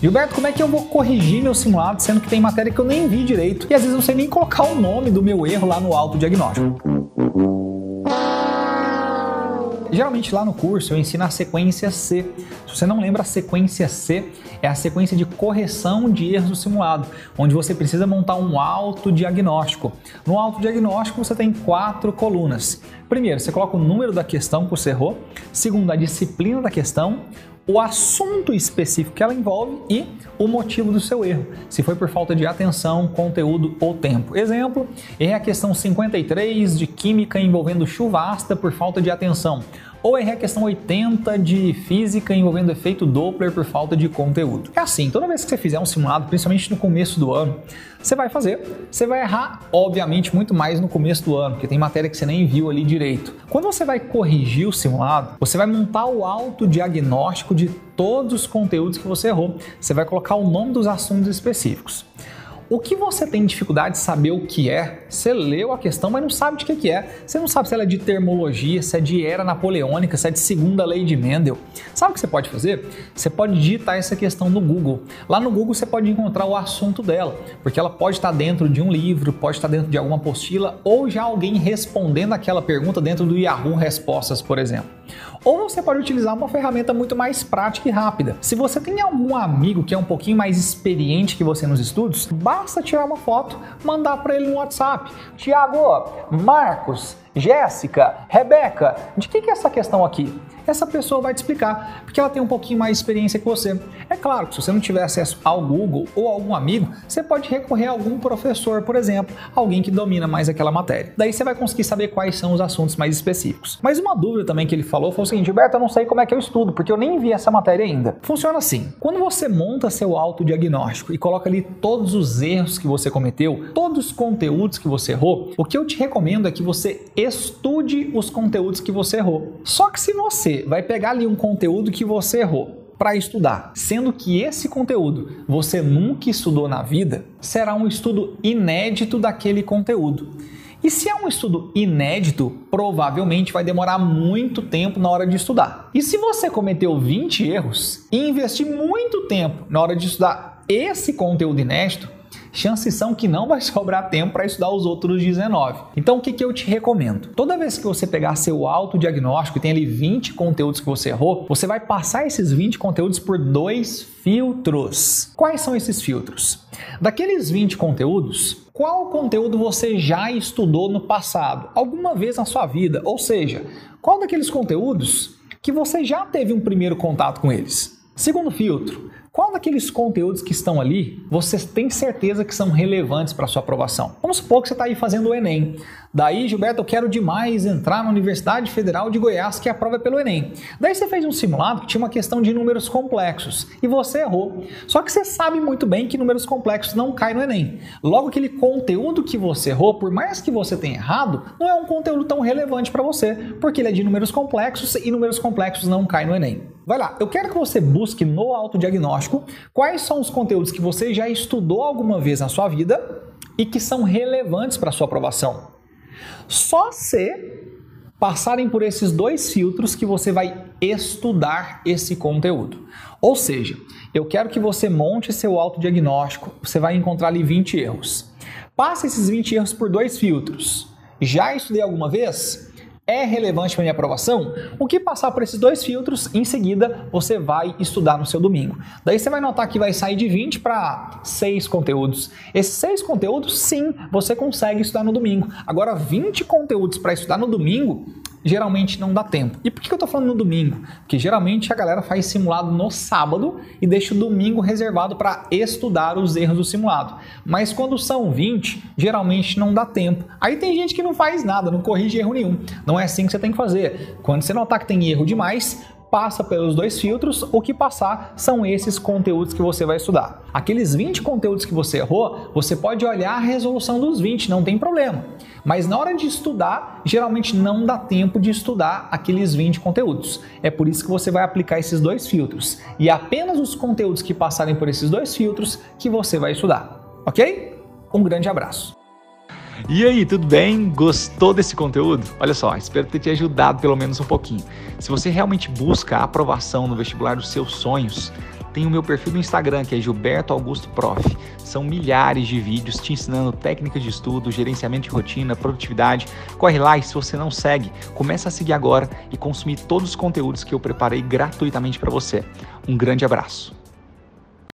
Gilberto, como é que eu vou corrigir meu simulado sendo que tem matéria que eu nem vi direito e às vezes não sei nem colocar o nome do meu erro lá no autodiagnóstico? Geralmente lá no curso eu ensino a sequência C. Se você não lembra, a sequência C é a sequência de correção de erros do simulado, onde você precisa montar um autodiagnóstico. No autodiagnóstico você tem quatro colunas. Primeiro, você coloca o número da questão que você errou. Segundo, a disciplina da questão o assunto específico que ela envolve e o motivo do seu erro, se foi por falta de atenção, conteúdo ou tempo. Exemplo, é a questão 53 de química envolvendo chuva ácida por falta de atenção ou errei a questão 80 de física envolvendo efeito Doppler por falta de conteúdo. É assim, toda vez que você fizer um simulado, principalmente no começo do ano, você vai fazer, você vai errar, obviamente, muito mais no começo do ano, porque tem matéria que você nem viu ali direito. Quando você vai corrigir o simulado, você vai montar o autodiagnóstico de todos os conteúdos que você errou. Você vai colocar o nome dos assuntos específicos. O que você tem dificuldade de saber o que é, você leu a questão, mas não sabe de que, que é. Você não sabe se ela é de termologia, se é de era napoleônica, se é de segunda lei de Mendel. Sabe o que você pode fazer? Você pode digitar essa questão no Google. Lá no Google você pode encontrar o assunto dela, porque ela pode estar dentro de um livro, pode estar dentro de alguma apostila ou já alguém respondendo aquela pergunta dentro do Yahoo Respostas, por exemplo. Ou você pode utilizar uma ferramenta muito mais prática e rápida. Se você tem algum amigo que é um pouquinho mais experiente que você nos estudos, basta tirar uma foto, mandar para ele no WhatsApp. Tiago, Marcos, Jéssica, Rebeca, de que, que é essa questão aqui? essa pessoa vai te explicar, porque ela tem um pouquinho mais de experiência que você. É claro que se você não tiver acesso ao Google ou algum amigo, você pode recorrer a algum professor, por exemplo, alguém que domina mais aquela matéria. Daí você vai conseguir saber quais são os assuntos mais específicos. Mas uma dúvida também que ele falou foi o seguinte: Gilberto, eu não sei como é que eu estudo, porque eu nem vi essa matéria ainda. Funciona assim: quando você monta seu autodiagnóstico e coloca ali todos os erros que você cometeu, todos os conteúdos que você errou, o que eu te recomendo é que você estude os conteúdos que você errou. Só que se você vai pegar ali um conteúdo que você errou para estudar, sendo que esse conteúdo você nunca estudou na vida, será um estudo inédito daquele conteúdo. E se é um estudo inédito, provavelmente vai demorar muito tempo na hora de estudar. E se você cometeu 20 erros e investir muito tempo na hora de estudar esse conteúdo inédito, chances são que não vai sobrar tempo para estudar os outros 19. Então, o que, que eu te recomendo? Toda vez que você pegar seu autodiagnóstico e tem ali 20 conteúdos que você errou, você vai passar esses 20 conteúdos por dois filtros. Quais são esses filtros? Daqueles 20 conteúdos, qual conteúdo você já estudou no passado, alguma vez na sua vida? Ou seja, qual daqueles conteúdos que você já teve um primeiro contato com eles? Segundo filtro, qual daqueles conteúdos que estão ali você tem certeza que são relevantes para sua aprovação? Vamos supor que você está aí fazendo o Enem. Daí, Gilberto, eu quero demais entrar na Universidade Federal de Goiás, que a prova é pelo Enem. Daí você fez um simulado que tinha uma questão de números complexos e você errou. Só que você sabe muito bem que números complexos não caem no Enem. Logo, aquele conteúdo que você errou, por mais que você tenha errado, não é um conteúdo tão relevante para você, porque ele é de números complexos e números complexos não caem no Enem. Vai lá, eu quero que você busque no autodiagnóstico quais são os conteúdos que você já estudou alguma vez na sua vida e que são relevantes para sua aprovação. Só se passarem por esses dois filtros que você vai estudar esse conteúdo. Ou seja, eu quero que você monte seu autodiagnóstico, você vai encontrar ali 20 erros. Passe esses 20 erros por dois filtros. Já estudei alguma vez? É relevante para minha aprovação? O que passar por esses dois filtros, em seguida você vai estudar no seu domingo. Daí você vai notar que vai sair de 20 para 6 conteúdos. Esses 6 conteúdos, sim, você consegue estudar no domingo. Agora, 20 conteúdos para estudar no domingo, geralmente não dá tempo. E por que eu estou falando no domingo? Porque geralmente a galera faz simulado no sábado e deixa o domingo reservado para estudar os erros do simulado. Mas quando são 20, geralmente não dá tempo. Aí tem gente que não faz nada, não corrige erro nenhum. Não é assim que você tem que fazer. Quando você notar que tem erro demais, passa pelos dois filtros, o que passar são esses conteúdos que você vai estudar. Aqueles 20 conteúdos que você errou, você pode olhar a resolução dos 20, não tem problema. Mas na hora de estudar, geralmente não dá tempo de estudar aqueles 20 conteúdos. É por isso que você vai aplicar esses dois filtros. E é apenas os conteúdos que passarem por esses dois filtros que você vai estudar. Ok? Um grande abraço. E aí, tudo bem? Gostou desse conteúdo? Olha só, espero ter te ajudado pelo menos um pouquinho. Se você realmente busca a aprovação no vestibular dos seus sonhos, tem o meu perfil no Instagram, que é Gilberto Augusto Prof. São milhares de vídeos te ensinando técnicas de estudo, gerenciamento de rotina, produtividade. Corre lá e se você não segue, começa a seguir agora e consumir todos os conteúdos que eu preparei gratuitamente para você. Um grande abraço.